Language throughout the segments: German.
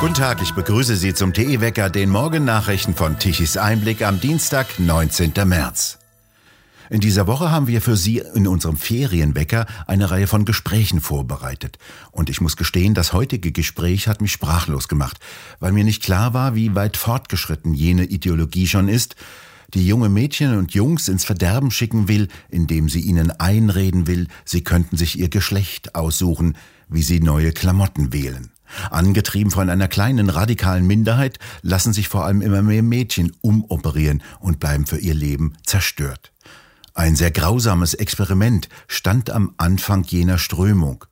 Guten Tag, ich begrüße Sie zum TE Wecker, den Morgennachrichten von Tichys Einblick am Dienstag, 19. März. In dieser Woche haben wir für Sie in unserem Ferienwecker eine Reihe von Gesprächen vorbereitet. Und ich muss gestehen, das heutige Gespräch hat mich sprachlos gemacht, weil mir nicht klar war, wie weit fortgeschritten jene Ideologie schon ist, die junge Mädchen und Jungs ins Verderben schicken will, indem sie ihnen einreden will, sie könnten sich ihr Geschlecht aussuchen, wie sie neue Klamotten wählen. Angetrieben von einer kleinen radikalen Minderheit lassen sich vor allem immer mehr Mädchen umoperieren und bleiben für ihr Leben zerstört. Ein sehr grausames Experiment stand am Anfang jener Strömung.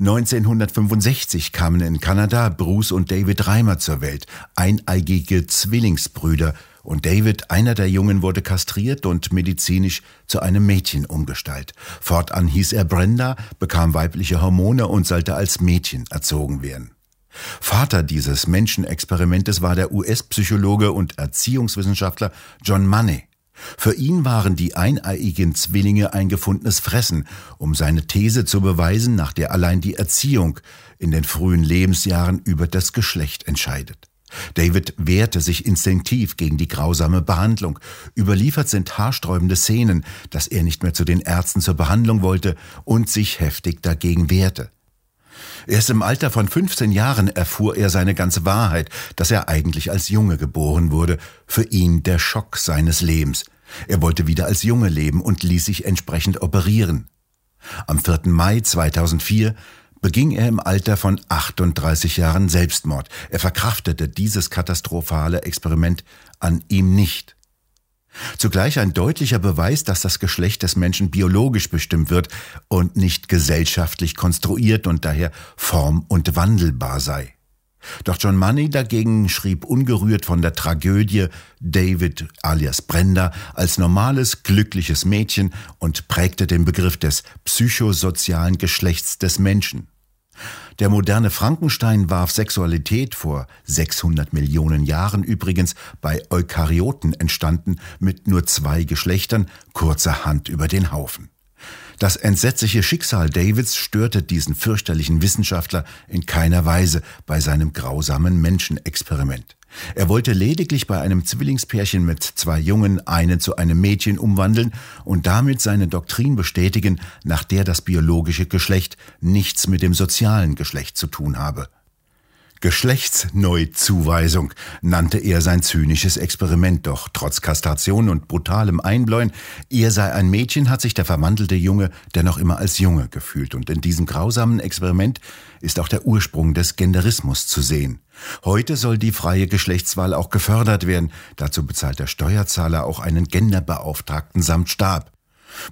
1965 kamen in Kanada Bruce und David Reimer zur Welt, eineigige Zwillingsbrüder, und David, einer der Jungen, wurde kastriert und medizinisch zu einem Mädchen umgestaltet. Fortan hieß er Brenda, bekam weibliche Hormone und sollte als Mädchen erzogen werden. Vater dieses Menschenexperimentes war der US-Psychologe und Erziehungswissenschaftler John Money. Für ihn waren die eineiigen Zwillinge ein gefundenes Fressen, um seine These zu beweisen, nach der allein die Erziehung in den frühen Lebensjahren über das Geschlecht entscheidet. David wehrte sich instinktiv gegen die grausame Behandlung. Überliefert sind haarsträubende Szenen, dass er nicht mehr zu den Ärzten zur Behandlung wollte und sich heftig dagegen wehrte. Erst im Alter von 15 Jahren erfuhr er seine ganze Wahrheit, dass er eigentlich als Junge geboren wurde, für ihn der Schock seines Lebens. Er wollte wieder als Junge leben und ließ sich entsprechend operieren. Am 4. Mai 2004 beging er im Alter von 38 Jahren Selbstmord. Er verkraftete dieses katastrophale Experiment an ihm nicht. Zugleich ein deutlicher Beweis, dass das Geschlecht des Menschen biologisch bestimmt wird und nicht gesellschaftlich konstruiert und daher form- und wandelbar sei. Doch John Money dagegen schrieb ungerührt von der Tragödie David alias Brenda als normales, glückliches Mädchen und prägte den Begriff des psychosozialen Geschlechts des Menschen. Der moderne Frankenstein warf Sexualität vor 600 Millionen Jahren übrigens bei Eukaryoten entstanden mit nur zwei Geschlechtern kurzerhand über den Haufen. Das entsetzliche Schicksal Davids störte diesen fürchterlichen Wissenschaftler in keiner Weise bei seinem grausamen Menschenexperiment. Er wollte lediglich bei einem Zwillingspärchen mit zwei Jungen einen zu einem Mädchen umwandeln und damit seine Doktrin bestätigen, nach der das biologische Geschlecht nichts mit dem sozialen Geschlecht zu tun habe. Geschlechtsneuzuweisung nannte er sein zynisches Experiment, doch trotz Kastration und brutalem Einbläuen, er sei ein Mädchen, hat sich der verwandelte Junge dennoch immer als Junge gefühlt. Und in diesem grausamen Experiment ist auch der Ursprung des Genderismus zu sehen. Heute soll die freie Geschlechtswahl auch gefördert werden. Dazu bezahlt der Steuerzahler auch einen Genderbeauftragten samt Stab.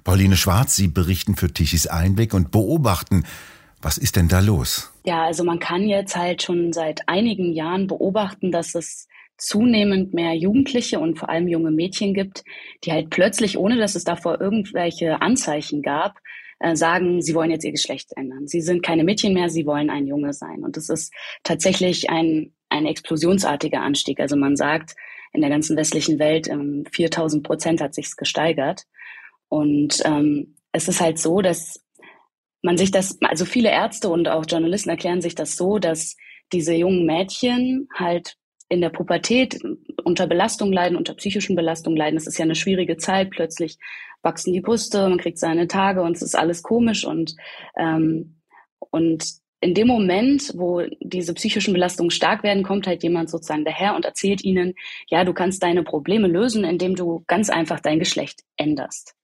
Pauline Schwarz, Sie berichten für Tichys Einblick und beobachten, was ist denn da los? Ja, also man kann jetzt halt schon seit einigen Jahren beobachten, dass es zunehmend mehr Jugendliche und vor allem junge Mädchen gibt, die halt plötzlich, ohne dass es davor irgendwelche Anzeichen gab, äh, sagen, sie wollen jetzt ihr Geschlecht ändern. Sie sind keine Mädchen mehr, sie wollen ein Junge sein. Und das ist tatsächlich ein, ein explosionsartiger Anstieg. Also man sagt, in der ganzen westlichen Welt ähm, 4000 Prozent hat sich's gesteigert. Und ähm, es ist halt so, dass man sich das, also viele Ärzte und auch Journalisten erklären sich das so, dass diese jungen Mädchen halt in der Pubertät unter Belastung leiden, unter psychischen Belastung leiden. Es ist ja eine schwierige Zeit. Plötzlich wachsen die Brüste, man kriegt seine Tage und es ist alles komisch und ähm, und in dem Moment, wo diese psychischen Belastungen stark werden, kommt halt jemand sozusagen daher und erzählt ihnen, ja, du kannst deine Probleme lösen, indem du ganz einfach dein Geschlecht änderst.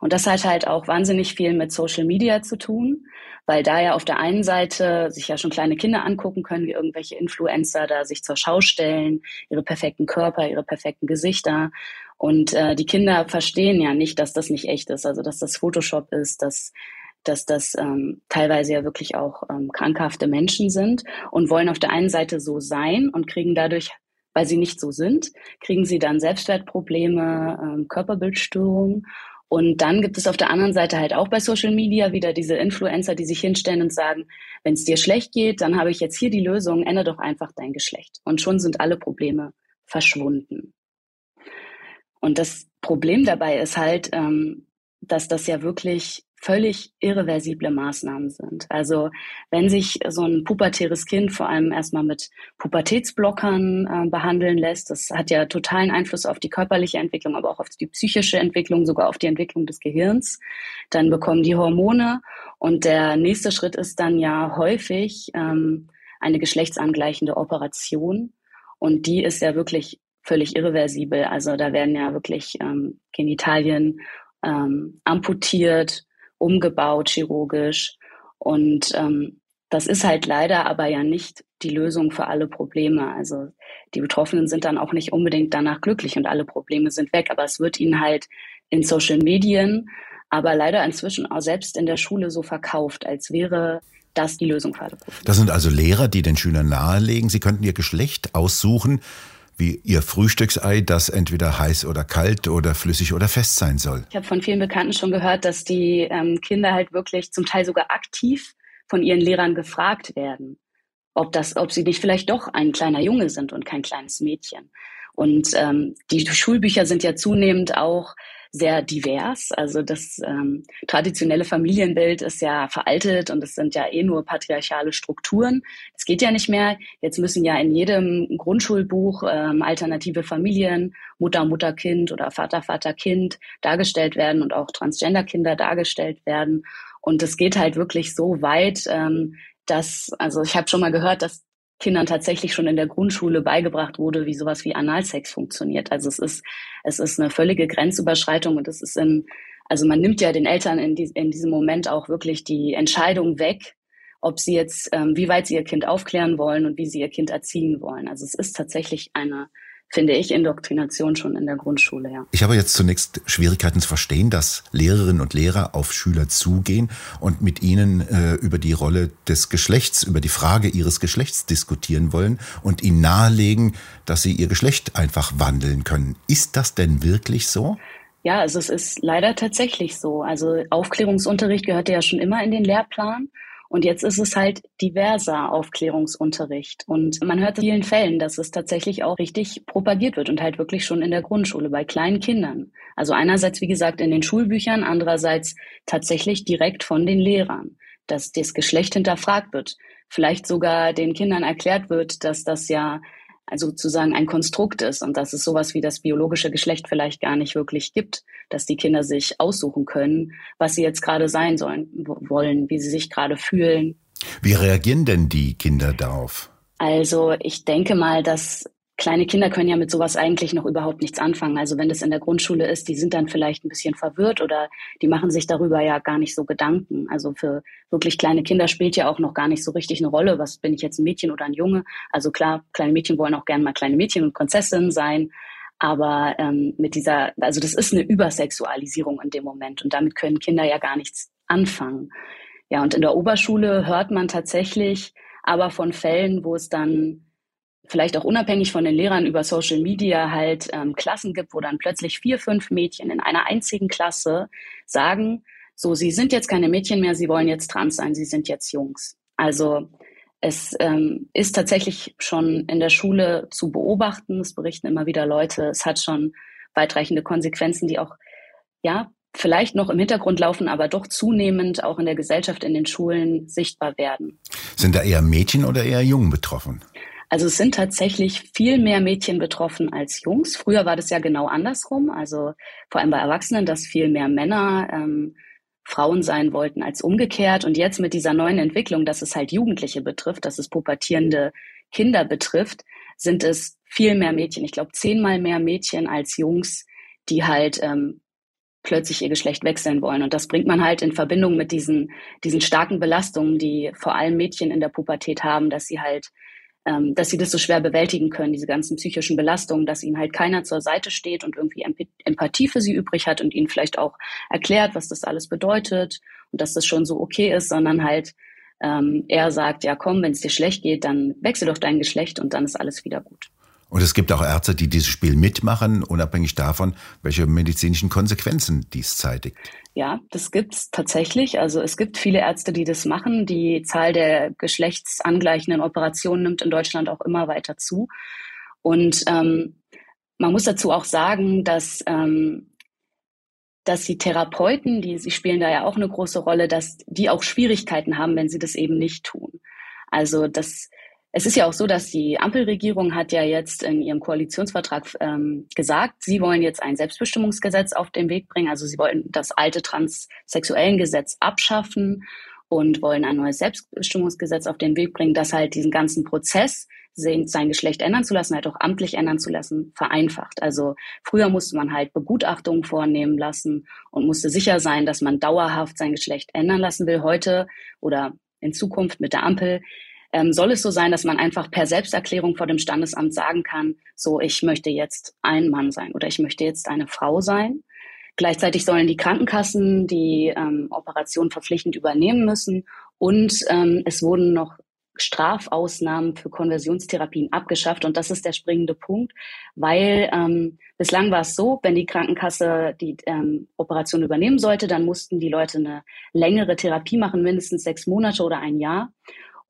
Und das hat halt auch wahnsinnig viel mit Social Media zu tun, weil da ja auf der einen Seite sich ja schon kleine Kinder angucken können, wie irgendwelche Influencer da sich zur Schau stellen, ihre perfekten Körper, ihre perfekten Gesichter. Und äh, die Kinder verstehen ja nicht, dass das nicht echt ist, also dass das Photoshop ist, dass dass das ähm, teilweise ja wirklich auch ähm, krankhafte Menschen sind und wollen auf der einen Seite so sein und kriegen dadurch, weil sie nicht so sind, kriegen sie dann Selbstwertprobleme, ähm, Körperbildstörungen und dann gibt es auf der anderen Seite halt auch bei Social Media wieder diese Influencer, die sich hinstellen und sagen, wenn es dir schlecht geht, dann habe ich jetzt hier die Lösung, ändere doch einfach dein Geschlecht. Und schon sind alle Probleme verschwunden. Und das Problem dabei ist halt, ähm, dass das ja wirklich völlig irreversible Maßnahmen sind. Also wenn sich so ein pubertäres Kind vor allem erstmal mit Pubertätsblockern äh, behandeln lässt, das hat ja totalen Einfluss auf die körperliche Entwicklung, aber auch auf die psychische Entwicklung, sogar auf die Entwicklung des Gehirns, dann bekommen die Hormone und der nächste Schritt ist dann ja häufig ähm, eine geschlechtsangleichende Operation und die ist ja wirklich völlig irreversibel. Also da werden ja wirklich ähm, Genitalien ähm, amputiert, umgebaut chirurgisch. Und ähm, das ist halt leider aber ja nicht die Lösung für alle Probleme. Also die Betroffenen sind dann auch nicht unbedingt danach glücklich und alle Probleme sind weg. Aber es wird ihnen halt in Social Medien, aber leider inzwischen auch selbst in der Schule so verkauft, als wäre das die Lösung für alle Probleme. Das sind also Lehrer, die den Schülern nahelegen, sie könnten ihr Geschlecht aussuchen wie ihr Frühstücksei, das entweder heiß oder kalt oder flüssig oder fest sein soll. Ich habe von vielen Bekannten schon gehört, dass die ähm, Kinder halt wirklich zum Teil sogar aktiv von ihren Lehrern gefragt werden, ob das, ob sie nicht vielleicht doch ein kleiner Junge sind und kein kleines Mädchen. Und ähm, die Schulbücher sind ja zunehmend auch sehr divers. Also das ähm, traditionelle Familienbild ist ja veraltet und es sind ja eh nur patriarchale Strukturen. Es geht ja nicht mehr. Jetzt müssen ja in jedem Grundschulbuch ähm, alternative Familien, Mutter, Mutter, Kind oder Vater, Vater, Kind dargestellt werden und auch Transgender-Kinder dargestellt werden. Und es geht halt wirklich so weit, ähm, dass, also ich habe schon mal gehört, dass Kindern tatsächlich schon in der Grundschule beigebracht wurde, wie sowas wie Analsex funktioniert. Also es ist, es ist eine völlige Grenzüberschreitung und es ist in, also man nimmt ja den Eltern in, die, in diesem Moment auch wirklich die Entscheidung weg, ob sie jetzt, ähm, wie weit sie ihr Kind aufklären wollen und wie sie ihr Kind erziehen wollen. Also es ist tatsächlich eine finde ich, Indoktrination schon in der Grundschule, ja. Ich habe jetzt zunächst Schwierigkeiten zu verstehen, dass Lehrerinnen und Lehrer auf Schüler zugehen und mit ihnen äh, über die Rolle des Geschlechts, über die Frage ihres Geschlechts diskutieren wollen und ihnen nahelegen, dass sie ihr Geschlecht einfach wandeln können. Ist das denn wirklich so? Ja, also es ist leider tatsächlich so. Also Aufklärungsunterricht gehörte ja schon immer in den Lehrplan. Und jetzt ist es halt diverser Aufklärungsunterricht. Und man hört in vielen Fällen, dass es tatsächlich auch richtig propagiert wird und halt wirklich schon in der Grundschule bei kleinen Kindern. Also einerseits, wie gesagt, in den Schulbüchern, andererseits tatsächlich direkt von den Lehrern, dass das Geschlecht hinterfragt wird. Vielleicht sogar den Kindern erklärt wird, dass das ja also sozusagen ein Konstrukt ist und dass es sowas wie das biologische Geschlecht vielleicht gar nicht wirklich gibt, dass die Kinder sich aussuchen können, was sie jetzt gerade sein sollen, wollen, wie sie sich gerade fühlen. Wie reagieren denn die Kinder darauf? Also ich denke mal, dass kleine Kinder können ja mit sowas eigentlich noch überhaupt nichts anfangen. Also wenn das in der Grundschule ist, die sind dann vielleicht ein bisschen verwirrt oder die machen sich darüber ja gar nicht so Gedanken. Also für wirklich kleine Kinder spielt ja auch noch gar nicht so richtig eine Rolle, was bin ich jetzt ein Mädchen oder ein Junge. Also klar, kleine Mädchen wollen auch gerne mal kleine Mädchen und Prinzessinnen sein. Aber ähm, mit dieser, also das ist eine Übersexualisierung in dem Moment und damit können Kinder ja gar nichts anfangen. Ja, und in der Oberschule hört man tatsächlich aber von Fällen, wo es dann vielleicht auch unabhängig von den Lehrern über Social Media halt ähm, Klassen gibt, wo dann plötzlich vier, fünf Mädchen in einer einzigen Klasse sagen, so, sie sind jetzt keine Mädchen mehr, sie wollen jetzt trans sein, sie sind jetzt Jungs. Also es ähm, ist tatsächlich schon in der Schule zu beobachten, es berichten immer wieder Leute, es hat schon weitreichende Konsequenzen, die auch, ja, vielleicht noch im Hintergrund laufen, aber doch zunehmend auch in der Gesellschaft, in den Schulen sichtbar werden. Sind da eher Mädchen oder eher Jungen betroffen? Also es sind tatsächlich viel mehr Mädchen betroffen als Jungs. Früher war das ja genau andersrum. Also vor allem bei Erwachsenen, dass viel mehr Männer ähm, Frauen sein wollten als umgekehrt. Und jetzt mit dieser neuen Entwicklung, dass es halt Jugendliche betrifft, dass es pubertierende Kinder betrifft, sind es viel mehr Mädchen. Ich glaube zehnmal mehr Mädchen als Jungs, die halt ähm, plötzlich ihr Geschlecht wechseln wollen. Und das bringt man halt in Verbindung mit diesen, diesen starken Belastungen, die vor allem Mädchen in der Pubertät haben, dass sie halt ähm, dass sie das so schwer bewältigen können, diese ganzen psychischen Belastungen, dass ihnen halt keiner zur Seite steht und irgendwie Empathie für sie übrig hat und ihnen vielleicht auch erklärt, was das alles bedeutet und dass das schon so okay ist, sondern halt ähm, er sagt, ja komm, wenn es dir schlecht geht, dann wechsel doch dein Geschlecht und dann ist alles wieder gut. Und es gibt auch Ärzte, die dieses Spiel mitmachen, unabhängig davon, welche medizinischen Konsequenzen dies zeitigt. Ja, das gibt's tatsächlich. Also es gibt viele Ärzte, die das machen. Die Zahl der geschlechtsangleichenden Operationen nimmt in Deutschland auch immer weiter zu. Und ähm, man muss dazu auch sagen, dass ähm, dass die Therapeuten, die sie spielen da ja auch eine große Rolle, dass die auch Schwierigkeiten haben, wenn sie das eben nicht tun. Also das es ist ja auch so, dass die Ampelregierung hat ja jetzt in ihrem Koalitionsvertrag ähm, gesagt, sie wollen jetzt ein Selbstbestimmungsgesetz auf den Weg bringen. Also sie wollen das alte transsexuellen Gesetz abschaffen und wollen ein neues Selbstbestimmungsgesetz auf den Weg bringen, das halt diesen ganzen Prozess, sein Geschlecht ändern zu lassen, halt auch amtlich ändern zu lassen, vereinfacht. Also früher musste man halt Begutachtungen vornehmen lassen und musste sicher sein, dass man dauerhaft sein Geschlecht ändern lassen will. Heute oder in Zukunft mit der Ampel ähm, soll es so sein, dass man einfach per Selbsterklärung vor dem Standesamt sagen kann, so, ich möchte jetzt ein Mann sein oder ich möchte jetzt eine Frau sein. Gleichzeitig sollen die Krankenkassen die ähm, Operation verpflichtend übernehmen müssen und ähm, es wurden noch Strafausnahmen für Konversionstherapien abgeschafft. Und das ist der springende Punkt, weil ähm, bislang war es so, wenn die Krankenkasse die ähm, Operation übernehmen sollte, dann mussten die Leute eine längere Therapie machen, mindestens sechs Monate oder ein Jahr.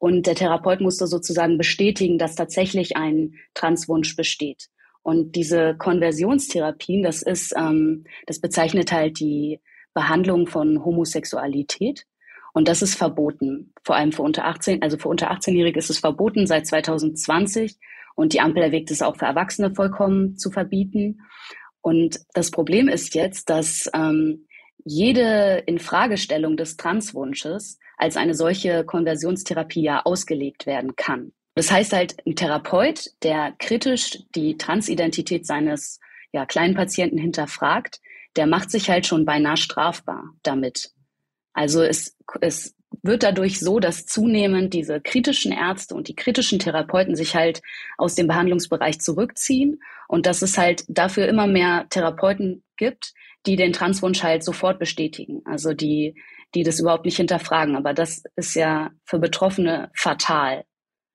Und der Therapeut musste sozusagen bestätigen, dass tatsächlich ein Transwunsch besteht. Und diese Konversionstherapien, das ist, ähm, das bezeichnet halt die Behandlung von Homosexualität. Und das ist verboten. Vor allem für unter 18, also für unter 18-Jährige ist es verboten seit 2020. Und die Ampel erwägt es auch für Erwachsene vollkommen zu verbieten. Und das Problem ist jetzt, dass ähm, jede Infragestellung des Transwunsches als eine solche Konversionstherapie ja ausgelegt werden kann. Das heißt halt, ein Therapeut, der kritisch die Transidentität seines ja, kleinen Patienten hinterfragt, der macht sich halt schon beinahe strafbar damit. Also es, es wird dadurch so, dass zunehmend diese kritischen Ärzte und die kritischen Therapeuten sich halt aus dem Behandlungsbereich zurückziehen und dass es halt dafür immer mehr Therapeuten gibt, die den Transwunsch halt sofort bestätigen. Also die, die das überhaupt nicht hinterfragen. Aber das ist ja für Betroffene fatal,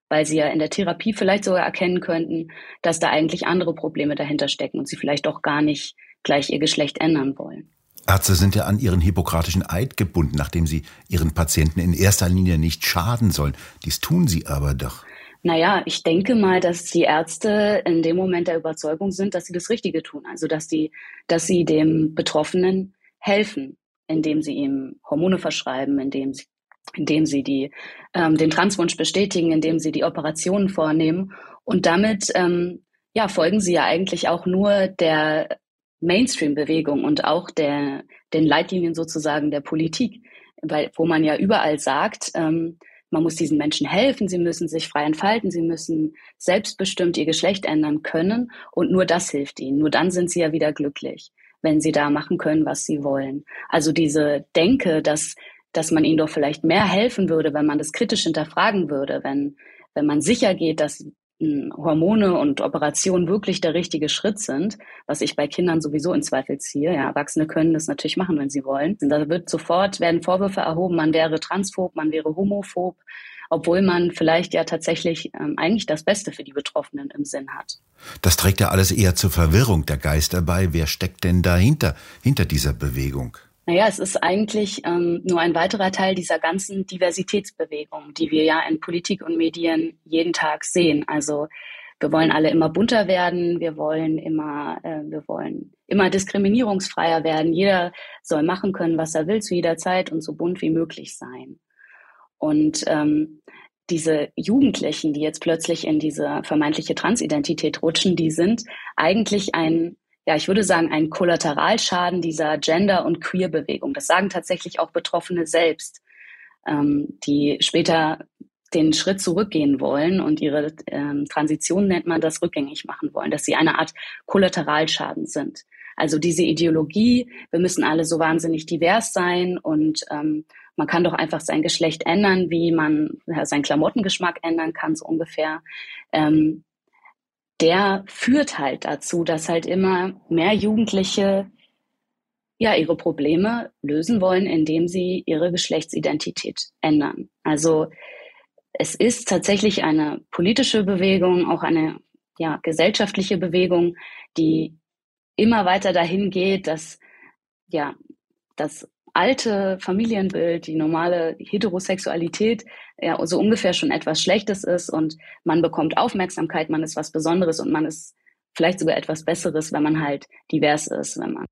weil sie ja in der Therapie vielleicht sogar erkennen könnten, dass da eigentlich andere Probleme dahinter stecken und sie vielleicht auch gar nicht gleich ihr Geschlecht ändern wollen. Ärzte sind ja an ihren hippokratischen Eid gebunden, nachdem sie ihren Patienten in erster Linie nicht schaden sollen. Dies tun sie aber doch. Naja, ich denke mal, dass die Ärzte in dem Moment der Überzeugung sind, dass sie das Richtige tun. Also, dass die, dass sie dem Betroffenen helfen indem sie ihm Hormone verschreiben, indem sie, indem sie die, ähm, den Transwunsch bestätigen, indem sie die Operationen vornehmen. Und damit ähm, ja, folgen sie ja eigentlich auch nur der Mainstream-Bewegung und auch der, den Leitlinien sozusagen der Politik, weil, wo man ja überall sagt, ähm, man muss diesen Menschen helfen, sie müssen sich frei entfalten, sie müssen selbstbestimmt ihr Geschlecht ändern können und nur das hilft ihnen. Nur dann sind sie ja wieder glücklich wenn sie da machen können, was sie wollen. Also diese Denke, dass, dass man ihnen doch vielleicht mehr helfen würde, wenn man das kritisch hinterfragen würde, wenn, wenn man sicher geht, dass Hormone und Operationen wirklich der richtige Schritt sind, was ich bei Kindern sowieso in Zweifel ziehe. Ja, Erwachsene können das natürlich machen, wenn sie wollen. Und da wird sofort werden Vorwürfe erhoben, man wäre transphob, man wäre homophob obwohl man vielleicht ja tatsächlich ähm, eigentlich das Beste für die Betroffenen im Sinn hat. Das trägt ja alles eher zur Verwirrung der Geister bei. Wer steckt denn dahinter, hinter dieser Bewegung? Naja, es ist eigentlich ähm, nur ein weiterer Teil dieser ganzen Diversitätsbewegung, die wir ja in Politik und Medien jeden Tag sehen. Also wir wollen alle immer bunter werden, wir wollen immer, äh, wir wollen immer diskriminierungsfreier werden. Jeder soll machen können, was er will zu jeder Zeit und so bunt wie möglich sein. Und ähm, diese Jugendlichen, die jetzt plötzlich in diese vermeintliche Transidentität rutschen, die sind eigentlich ein, ja, ich würde sagen, ein Kollateralschaden dieser Gender- und Queer-Bewegung. Das sagen tatsächlich auch Betroffene selbst, ähm, die später den Schritt zurückgehen wollen und ihre ähm, Transition nennt man das rückgängig machen wollen, dass sie eine Art Kollateralschaden sind. Also diese Ideologie, wir müssen alle so wahnsinnig divers sein und ähm, man kann doch einfach sein Geschlecht ändern, wie man ja, seinen Klamottengeschmack ändern kann, so ungefähr. Ähm, der führt halt dazu, dass halt immer mehr Jugendliche ja ihre Probleme lösen wollen, indem sie ihre Geschlechtsidentität ändern. Also es ist tatsächlich eine politische Bewegung, auch eine ja, gesellschaftliche Bewegung, die immer weiter dahin geht, dass ja, dass alte Familienbild, die normale Heterosexualität ja so ungefähr schon etwas Schlechtes ist und man bekommt Aufmerksamkeit, man ist was Besonderes und man ist vielleicht sogar etwas Besseres, wenn man halt divers ist, wenn man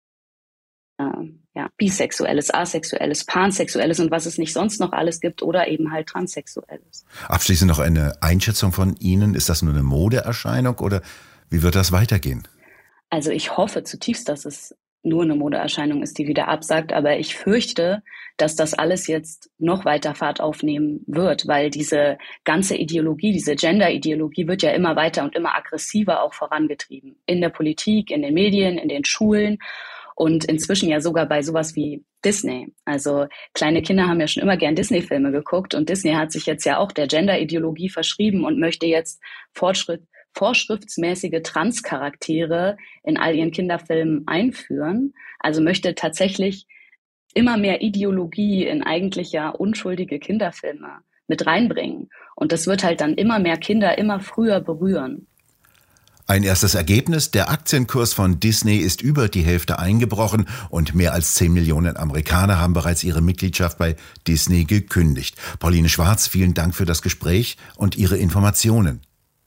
äh, ja, bisexuelles, asexuelles, pansexuelles und was es nicht sonst noch alles gibt oder eben halt transsexuelles. Abschließend noch eine Einschätzung von Ihnen. Ist das nur eine Modeerscheinung oder wie wird das weitergehen? Also ich hoffe zutiefst, dass es nur eine Modeerscheinung ist, die wieder absagt, aber ich fürchte, dass das alles jetzt noch weiter Fahrt aufnehmen wird, weil diese ganze Ideologie, diese Gender-Ideologie wird ja immer weiter und immer aggressiver auch vorangetrieben. In der Politik, in den Medien, in den Schulen und inzwischen ja sogar bei sowas wie Disney. Also kleine Kinder haben ja schon immer gern Disney-Filme geguckt und Disney hat sich jetzt ja auch der Gender-Ideologie verschrieben und möchte jetzt Fortschritt, vorschriftsmäßige Trans-Charaktere in all ihren Kinderfilmen einführen. Also möchte tatsächlich immer mehr Ideologie in eigentlich ja unschuldige Kinderfilme mit reinbringen. Und das wird halt dann immer mehr Kinder immer früher berühren. Ein erstes Ergebnis, der Aktienkurs von Disney ist über die Hälfte eingebrochen und mehr als 10 Millionen Amerikaner haben bereits ihre Mitgliedschaft bei Disney gekündigt. Pauline Schwarz, vielen Dank für das Gespräch und Ihre Informationen.